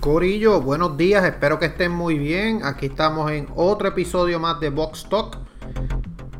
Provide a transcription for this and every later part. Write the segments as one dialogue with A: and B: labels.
A: Corillo, buenos días, espero que estén muy bien. Aquí estamos en otro episodio más de Box Talk.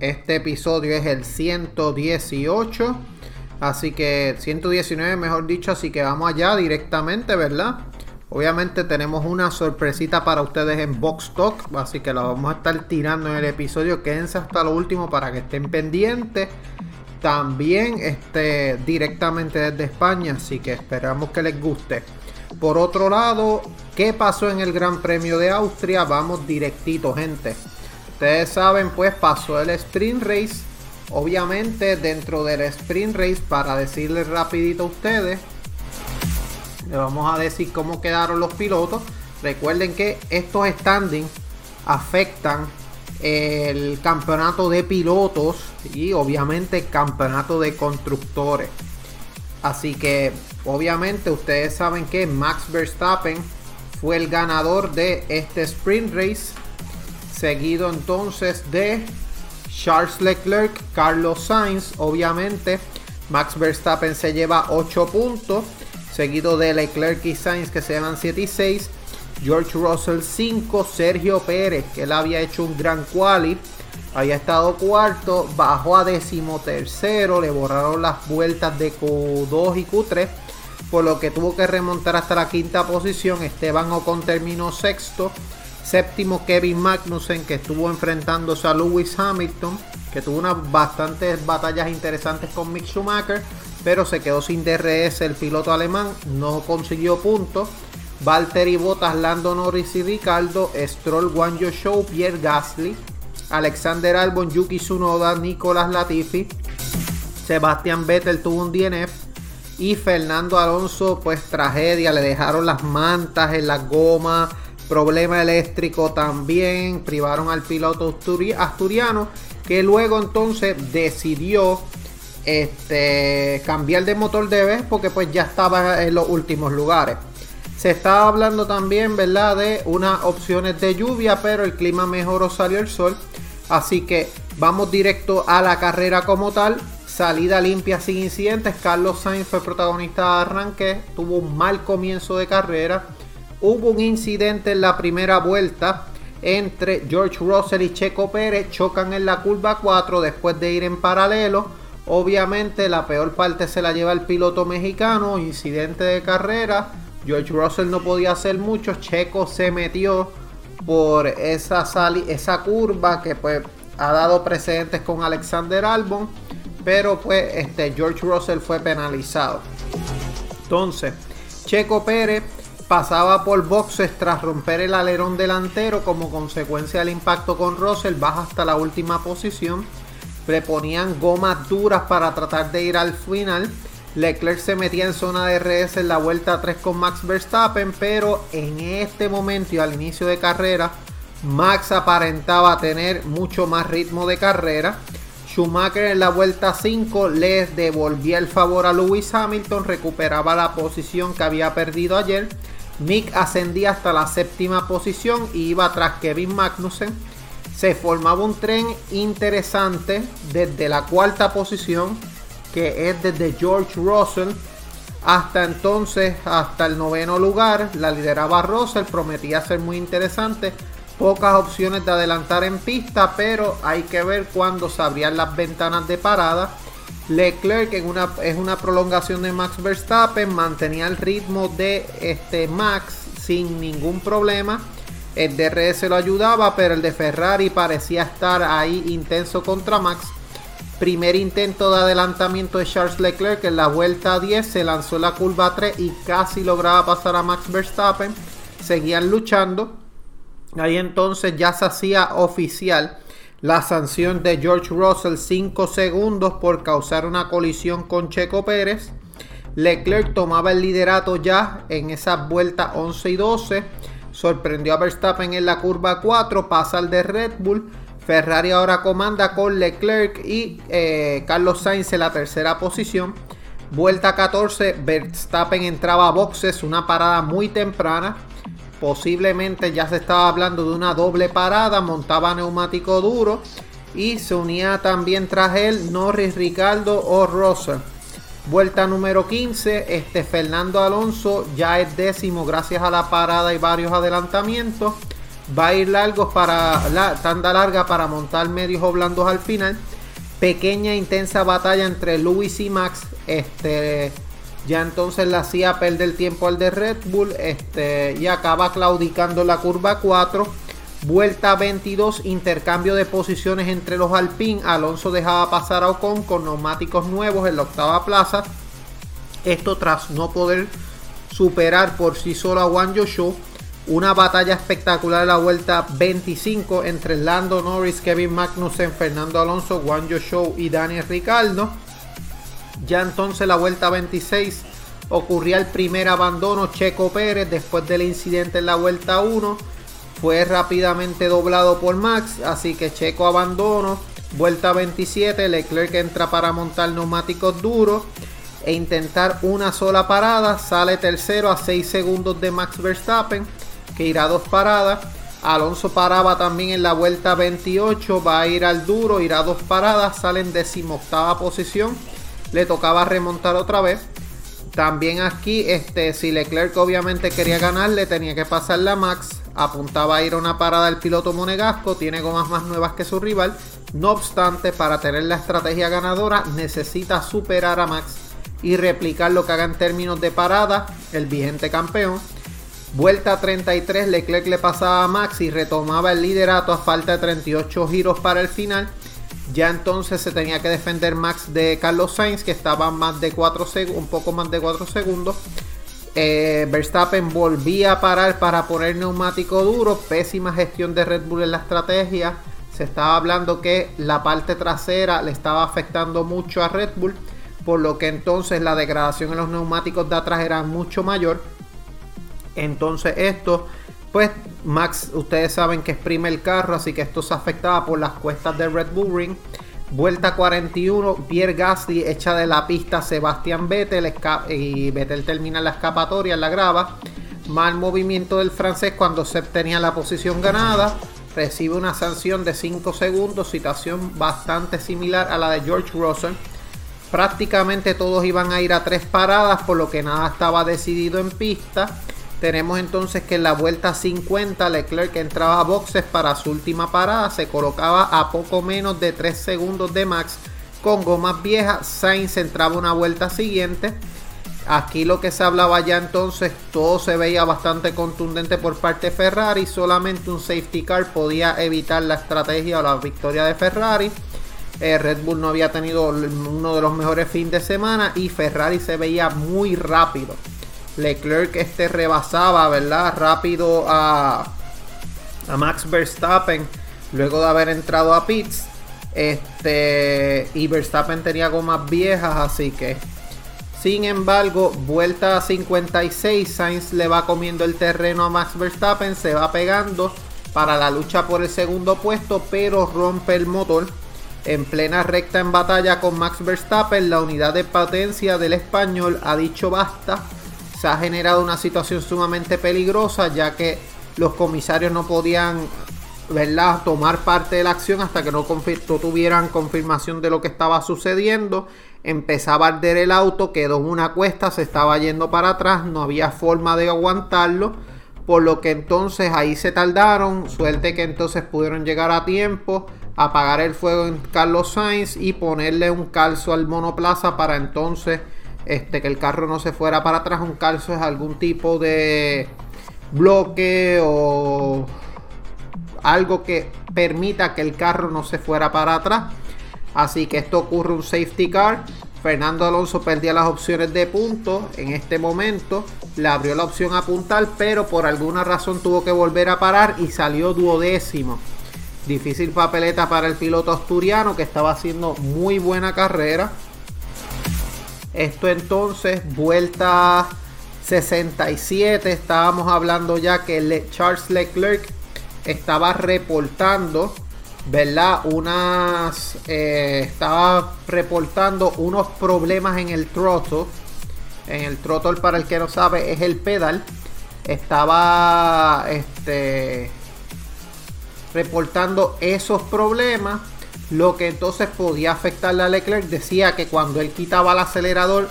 A: Este episodio es el 118. Así que 119 mejor dicho, así que vamos allá directamente, ¿verdad? Obviamente tenemos una sorpresita para ustedes en Box Talk, así que la vamos a estar tirando en el episodio. Quédense hasta lo último para que estén pendientes. También este, directamente desde España, así que esperamos que les guste. Por otro lado, ¿qué pasó en el Gran Premio de Austria? Vamos directito, gente. Ustedes saben, pues pasó el sprint race. Obviamente, dentro del sprint race, para decirles rapidito a ustedes, le vamos a decir cómo quedaron los pilotos. Recuerden que estos standings afectan el campeonato de pilotos y obviamente el campeonato de constructores. Así que obviamente ustedes saben que Max Verstappen fue el ganador de este sprint race. Seguido entonces de Charles Leclerc, Carlos Sainz. Obviamente Max Verstappen se lleva 8 puntos. Seguido de Leclerc y Sainz que se llevan 7 y 6. George Russell 5. Sergio Pérez que él había hecho un gran quali había estado cuarto, bajó a décimo tercero, le borraron las vueltas de Q2 y Q3, por lo que tuvo que remontar hasta la quinta posición. Esteban Ocon terminó sexto. Séptimo Kevin Magnussen que estuvo enfrentándose a Lewis Hamilton, que tuvo unas bastantes batallas interesantes con Mick Schumacher, pero se quedó sin DRS el piloto alemán, no consiguió puntos. Valtteri Bottas, Lando Norris y Ricardo, Stroll, Guanjo Show, Pierre Gasly, Alexander Albon, Yuki Tsunoda, Nicolas Latifi, Sebastián Vettel tuvo un DNF y Fernando Alonso pues tragedia, le dejaron las mantas en las gomas, problema eléctrico también, privaron al piloto asturiano que luego entonces decidió este, cambiar de motor de vez porque pues ya estaba en los últimos lugares. Se estaba hablando también, ¿verdad?, de unas opciones de lluvia, pero el clima mejoró, salió el sol. Así que vamos directo a la carrera como tal. Salida limpia sin incidentes. Carlos Sainz fue protagonista de arranque. Tuvo un mal comienzo de carrera. Hubo un incidente en la primera vuelta entre George Russell y Checo Pérez. Chocan en la curva 4 después de ir en paralelo. Obviamente la peor parte se la lleva el piloto mexicano. Incidente de carrera George Russell no podía hacer mucho. Checo se metió por esa, esa curva que pues ha dado precedentes con Alexander Albon. Pero pues este George Russell fue penalizado. Entonces, Checo Pérez pasaba por boxes tras romper el alerón delantero como consecuencia del impacto con Russell, baja hasta la última posición. Le ponían gomas duras para tratar de ir al final. Leclerc se metía en zona de RS en la vuelta 3 con Max Verstappen, pero en este momento y al inicio de carrera, Max aparentaba tener mucho más ritmo de carrera. Schumacher en la vuelta 5 le devolvía el favor a Lewis Hamilton, recuperaba la posición que había perdido ayer. Mick ascendía hasta la séptima posición y iba tras Kevin Magnussen. Se formaba un tren interesante desde la cuarta posición que es desde George Russell hasta entonces, hasta el noveno lugar, la lideraba Russell, prometía ser muy interesante. Pocas opciones de adelantar en pista, pero hay que ver cuándo se abrían las ventanas de parada. Leclerc en una, es una prolongación de Max Verstappen, mantenía el ritmo de este Max sin ningún problema. El DRS lo ayudaba, pero el de Ferrari parecía estar ahí intenso contra Max Primer intento de adelantamiento de Charles Leclerc en la vuelta 10 se lanzó la curva 3 y casi lograba pasar a Max Verstappen. Seguían luchando. Ahí entonces ya se hacía oficial la sanción de George Russell 5 segundos por causar una colisión con Checo Pérez. Leclerc tomaba el liderato ya en esas vueltas 11 y 12. sorprendió a Verstappen en la curva 4, pasa al de Red Bull. Ferrari ahora comanda con Leclerc y eh, Carlos Sainz en la tercera posición. Vuelta 14, Verstappen entraba a boxes, una parada muy temprana. Posiblemente ya se estaba hablando de una doble parada, montaba neumático duro y se unía también tras él Norris, Ricardo o Russell. Vuelta número 15, este Fernando Alonso ya es décimo gracias a la parada y varios adelantamientos. Va a ir largos para la tanda larga para montar medios o blandos al final. Pequeña intensa batalla entre Lewis y Max. Este ya entonces la hacía perder tiempo al de Red Bull. Este y acaba claudicando la curva 4 Vuelta 22, intercambio de posiciones entre los Alpine. Alonso dejaba pasar a Ocon con neumáticos nuevos en la octava plaza. Esto tras no poder superar por sí solo a Juan Show. Una batalla espectacular en la vuelta 25 entre Lando Norris, Kevin Magnussen, Fernando Alonso, Juan Show y Daniel Ricciardo. Ya entonces la vuelta 26 ocurría el primer abandono Checo Pérez después del incidente en la vuelta 1 fue rápidamente doblado por Max, así que Checo abandono. Vuelta 27, Leclerc entra para montar neumáticos duros e intentar una sola parada. Sale tercero a 6 segundos de Max Verstappen, que irá dos paradas. Alonso paraba también en la vuelta 28, va a ir al duro, irá dos paradas, sale en decimoctava posición. Le tocaba remontar otra vez. También aquí, este, si Leclerc obviamente quería ganar, le tenía que pasar la Max apuntaba a ir a una parada el piloto monegasco, tiene gomas más nuevas que su rival, no obstante, para tener la estrategia ganadora necesita superar a Max y replicar lo que haga en términos de parada el vigente campeón. Vuelta 33, Leclerc le pasaba a Max y retomaba el liderato a falta de 38 giros para el final. Ya entonces se tenía que defender Max de Carlos Sainz, que estaba más de 4 un poco más de 4 segundos. Eh, Verstappen volvía a parar para poner neumático duro. Pésima gestión de Red Bull en la estrategia. Se estaba hablando que la parte trasera le estaba afectando mucho a Red Bull. Por lo que entonces la degradación en los neumáticos de atrás era mucho mayor. Entonces esto, pues Max, ustedes saben que exprime el carro. Así que esto se afectaba por las cuestas de Red Bull Ring. Vuelta 41, Pierre Gasly echa de la pista Sebastián Vettel y Vettel termina la escapatoria, la grava. Mal movimiento del francés cuando se tenía la posición ganada. Recibe una sanción de 5 segundos, situación bastante similar a la de George Russell. Prácticamente todos iban a ir a tres paradas, por lo que nada estaba decidido en pista. Tenemos entonces que en la vuelta 50 Leclerc entraba a boxes para su última parada, se colocaba a poco menos de 3 segundos de Max con gomas viejas, Sainz entraba una vuelta siguiente. Aquí lo que se hablaba ya entonces, todo se veía bastante contundente por parte de Ferrari, solamente un safety car podía evitar la estrategia o la victoria de Ferrari. Eh, Red Bull no había tenido uno de los mejores fines de semana y Ferrari se veía muy rápido. Leclerc este rebasaba, ¿verdad? Rápido a, a Max Verstappen luego de haber entrado a pits. Este, y Verstappen tenía gomas viejas, así que. Sin embargo, vuelta a 56, Sainz le va comiendo el terreno a Max Verstappen, se va pegando para la lucha por el segundo puesto, pero rompe el motor. En plena recta en batalla con Max Verstappen, la unidad de potencia del español ha dicho basta se ha generado una situación sumamente peligrosa ya que los comisarios no podían ¿verdad? tomar parte de la acción hasta que no, tuvieran confirmación de lo que estaba sucediendo. Empezaba a arder el auto, quedó en una cuesta, se estaba yendo para atrás, no había forma de aguantarlo. Por lo que entonces ahí se tardaron. Suerte que entonces pudieron llegar a tiempo, apagar el fuego en Carlos Sainz y ponerle un calzo al monoplaza para entonces este, que el carro no se fuera para atrás. Un calzo es algún tipo de bloque o algo que permita que el carro no se fuera para atrás. Así que esto ocurre un safety car. Fernando Alonso perdía las opciones de punto. En este momento le abrió la opción a puntar, pero por alguna razón tuvo que volver a parar y salió duodécimo. Difícil papeleta para el piloto asturiano que estaba haciendo muy buena carrera. Esto entonces, vuelta 67 estábamos hablando ya que Charles Leclerc estaba reportando, ¿verdad? Unas, eh, estaba reportando unos problemas en el throttle. En el throttle, para el que no sabe, es el pedal. Estaba este, reportando esos problemas, lo que entonces podía afectarle a Leclerc. Decía que cuando él quitaba el acelerador,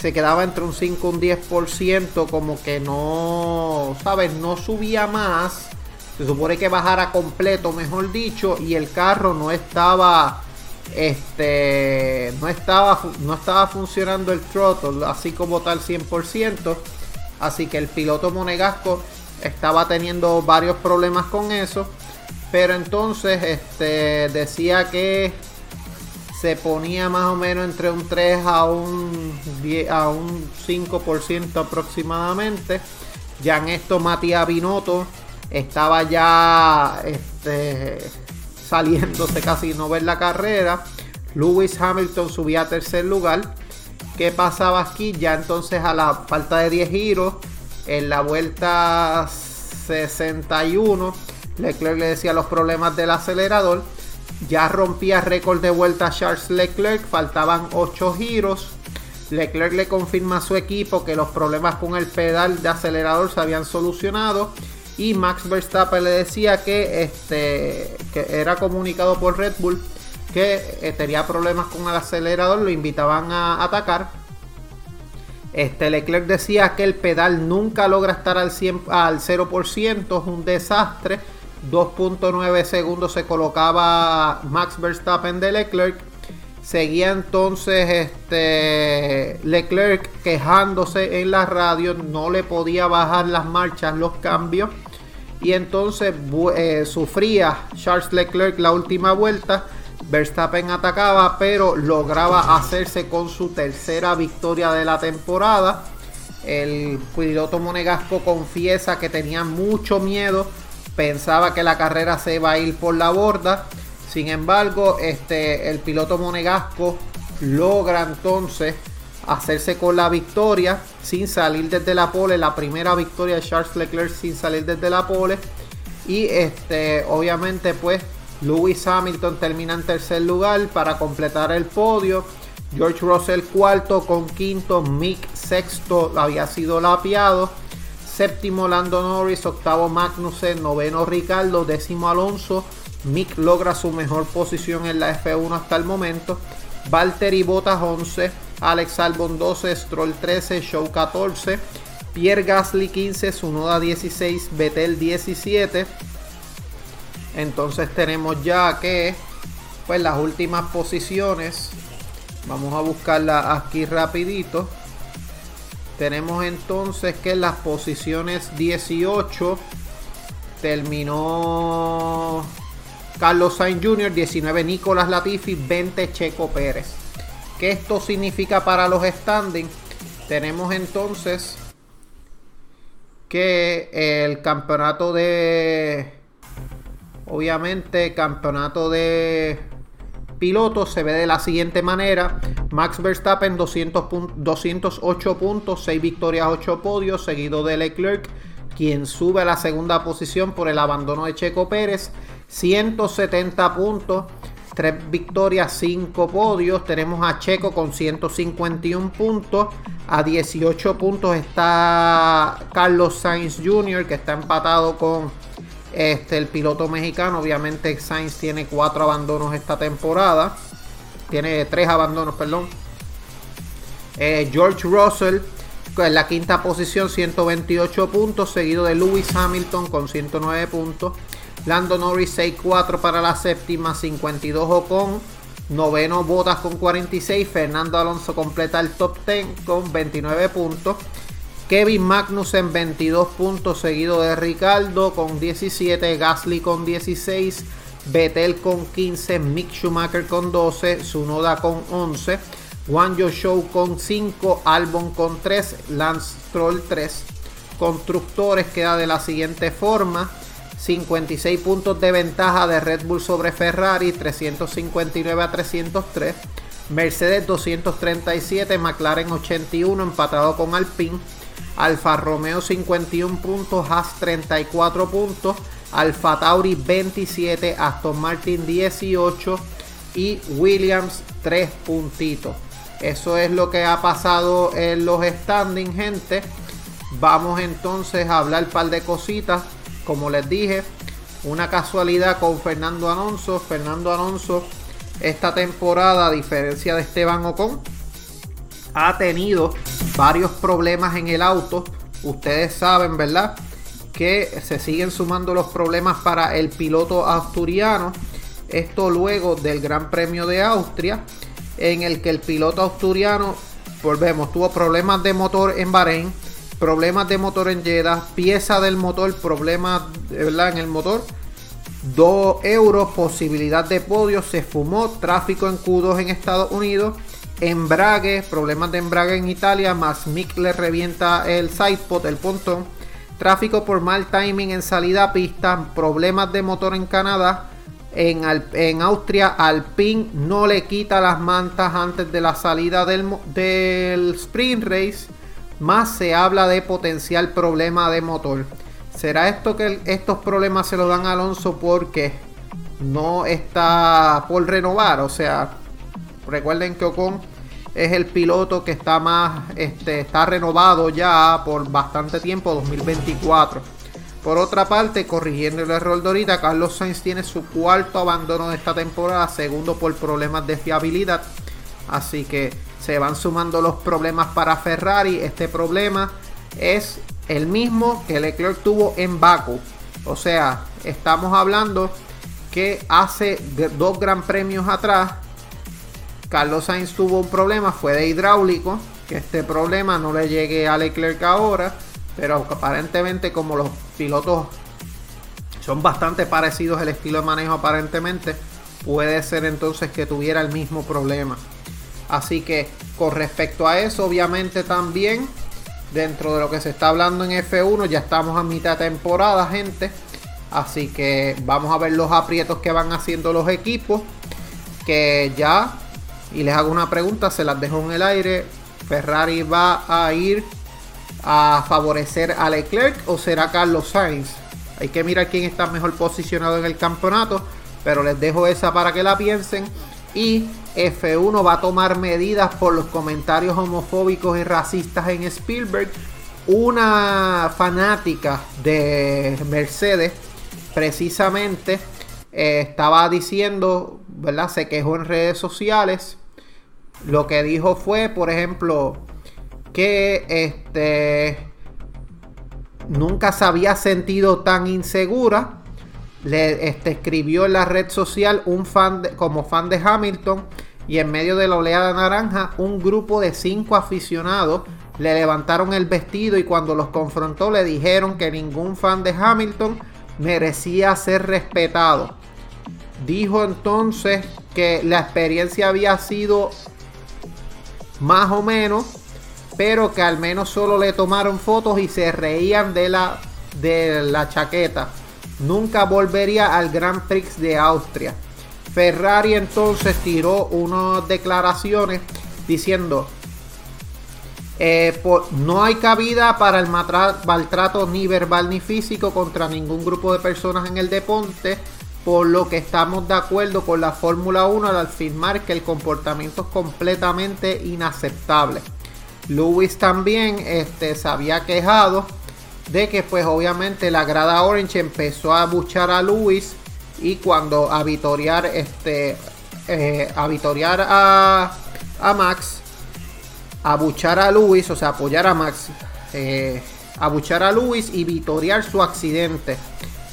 A: se quedaba entre un 5 y un 10%, como que no, ¿sabes? No subía más. Se supone que bajara completo, mejor dicho, y el carro no estaba este no estaba no estaba funcionando el throttle así como tal 100%, así que el piloto monegasco estaba teniendo varios problemas con eso, pero entonces este decía que se ponía más o menos entre un 3 a un, 10, a un 5% aproximadamente. Ya en esto Matías Binotto estaba ya este, saliéndose casi no ver la carrera. Lewis Hamilton subía a tercer lugar. ¿Qué pasaba aquí? Ya entonces a la falta de 10 giros, en la vuelta 61, Leclerc le decía los problemas del acelerador ya rompía récord de vuelta Charles Leclerc, faltaban 8 giros. Leclerc le confirma a su equipo que los problemas con el pedal de acelerador se habían solucionado. Y Max Verstappen le decía que, este, que era comunicado por Red Bull que eh, tenía problemas con el acelerador, lo invitaban a atacar. Este Leclerc decía que el pedal nunca logra estar al, 100, al 0%, es un desastre 2.9 segundos se colocaba Max Verstappen de Leclerc. Seguía entonces este Leclerc quejándose en la radio, no le podía bajar las marchas, los cambios. Y entonces eh, sufría Charles Leclerc la última vuelta. Verstappen atacaba, pero lograba hacerse con su tercera victoria de la temporada. El piloto monegasco confiesa que tenía mucho miedo pensaba que la carrera se iba a ir por la borda. Sin embargo, este, el piloto monegasco logra entonces hacerse con la victoria sin salir desde la pole. La primera victoria de Charles Leclerc sin salir desde la pole. Y este, obviamente, pues Lewis Hamilton termina en tercer lugar para completar el podio. George Russell cuarto con quinto. Mick sexto había sido lapiado séptimo Lando Norris, octavo Magnussen, noveno Ricardo, décimo Alonso. Mick logra su mejor posición en la F1 hasta el momento. Valtteri Bottas 11, Alex Albon 12, Stroll 13, Show 14, Pierre Gasly 15, Sunoda 16, Vettel 17. Entonces tenemos ya que pues las últimas posiciones. Vamos a buscarla aquí rapidito. Tenemos entonces que en las posiciones 18 terminó Carlos Sainz Jr., 19 Nicolás Latifi, 20 Checo Pérez. ¿Qué esto significa para los standings? Tenemos entonces que el campeonato de obviamente campeonato de pilotos se ve de la siguiente manera. Max Verstappen 200 208 puntos, 6 victorias, 8 podios, seguido de Leclerc, quien sube a la segunda posición por el abandono de Checo Pérez. 170 puntos, 3 victorias, 5 podios. Tenemos a Checo con 151 puntos. A 18 puntos está Carlos Sainz Jr., que está empatado con este, el piloto mexicano, obviamente Sainz tiene cuatro abandonos esta temporada. Tiene tres abandonos, perdón. Eh, George Russell en la quinta posición, 128 puntos, seguido de Lewis Hamilton con 109 puntos. Lando Norris 6-4 para la séptima, 52 Ocon. Noveno Botas con 46. Fernando Alonso completa el top 10 con 29 puntos. Kevin Magnussen 22 puntos, seguido de Ricardo con 17, Gasly con 16, Vettel con 15, Mick Schumacher con 12, Sunoda con 11, Juan Show con 5, Albon con 3, Lance Stroll 3. Constructores queda de la siguiente forma. 56 puntos de ventaja de Red Bull sobre Ferrari, 359 a 303. Mercedes 237, McLaren 81, empatado con Alpine. Alfa Romeo 51 puntos, Haas 34 puntos, Alfa Tauri 27, Aston Martin 18 y Williams 3 puntitos. Eso es lo que ha pasado en los standings, gente. Vamos entonces a hablar un par de cositas. Como les dije, una casualidad con Fernando Alonso. Fernando Alonso esta temporada, a diferencia de Esteban Ocon, ha tenido varios problemas en el auto. Ustedes saben, ¿verdad? Que se siguen sumando los problemas para el piloto asturiano. Esto luego del Gran Premio de Austria, en el que el piloto asturiano, volvemos, tuvo problemas de motor en Bahrein, problemas de motor en Jeddah, pieza del motor, problemas ¿verdad? en el motor. 2 euros, posibilidad de podio, se fumó, tráfico en Q2 en Estados Unidos embrague, problemas de embrague en Italia, más Mick le revienta el sidepod, el pontón, tráfico por mal timing en salida a pista, problemas de motor en Canadá, en, en Austria Alpine no le quita las mantas antes de la salida del, del sprint race, más se habla de potencial problema de motor. ¿Será esto que estos problemas se los dan a Alonso porque no está por renovar? O sea, recuerden que Ocon es el piloto que está más, este, está renovado ya por bastante tiempo, 2024. Por otra parte, corrigiendo el error de ahorita, Carlos Sainz tiene su cuarto abandono de esta temporada, segundo por problemas de fiabilidad. Así que se van sumando los problemas para Ferrari. Este problema es el mismo que Leclerc tuvo en Baku. O sea, estamos hablando que hace dos gran premios atrás Carlos Sainz tuvo un problema, fue de hidráulico, que este problema no le llegue a Leclerc ahora, pero aparentemente como los pilotos son bastante parecidos el estilo de manejo aparentemente, puede ser entonces que tuviera el mismo problema. Así que con respecto a eso, obviamente también dentro de lo que se está hablando en F1, ya estamos a mitad de temporada, gente. Así que vamos a ver los aprietos que van haciendo los equipos. Que ya y les hago una pregunta, se las dejo en el aire. ¿Ferrari va a ir a favorecer a Leclerc o será Carlos Sainz? Hay que mirar quién está mejor posicionado en el campeonato, pero les dejo esa para que la piensen. Y F1 va a tomar medidas por los comentarios homofóbicos y racistas en Spielberg. Una fanática de Mercedes precisamente eh, estaba diciendo, ¿verdad? Se quejó en redes sociales lo que dijo fue, por ejemplo, que este nunca se había sentido tan insegura. Le este, escribió en la red social un fan como fan de Hamilton y en medio de la oleada naranja un grupo de cinco aficionados le levantaron el vestido y cuando los confrontó le dijeron que ningún fan de Hamilton merecía ser respetado. Dijo entonces que la experiencia había sido más o menos, pero que al menos solo le tomaron fotos y se reían de la, de la chaqueta. Nunca volvería al Grand Prix de Austria. Ferrari entonces tiró unas declaraciones diciendo, eh, no hay cabida para el maltrato ni verbal ni físico contra ningún grupo de personas en el deporte por lo que estamos de acuerdo con la Fórmula 1 al afirmar que el comportamiento es completamente inaceptable. Lewis también este, se había quejado de que pues obviamente la grada Orange empezó a buchar a Lewis y cuando a vitorear este eh, a a, a Max a buchar a Lewis o sea apoyar a Max eh, a buchar a Lewis y vitorear su accidente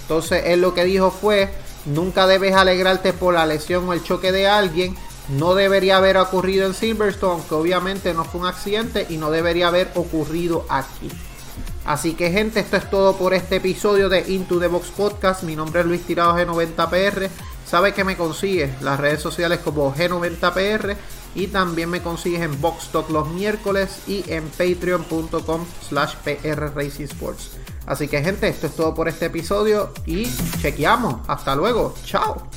A: entonces él lo que dijo fue Nunca debes alegrarte por la lesión o el choque de alguien. No debería haber ocurrido en Silverstone, aunque obviamente no fue un accidente y no debería haber ocurrido aquí. Así que gente, esto es todo por este episodio de Into the Box Podcast. Mi nombre es Luis Tirado G90PR. Sabe que me consigues las redes sociales como G90PR y también me consigues en Box Talk los miércoles y en patreon.com slash PR Racing Sports. Así que gente, esto es todo por este episodio y chequeamos. Hasta luego. Chao.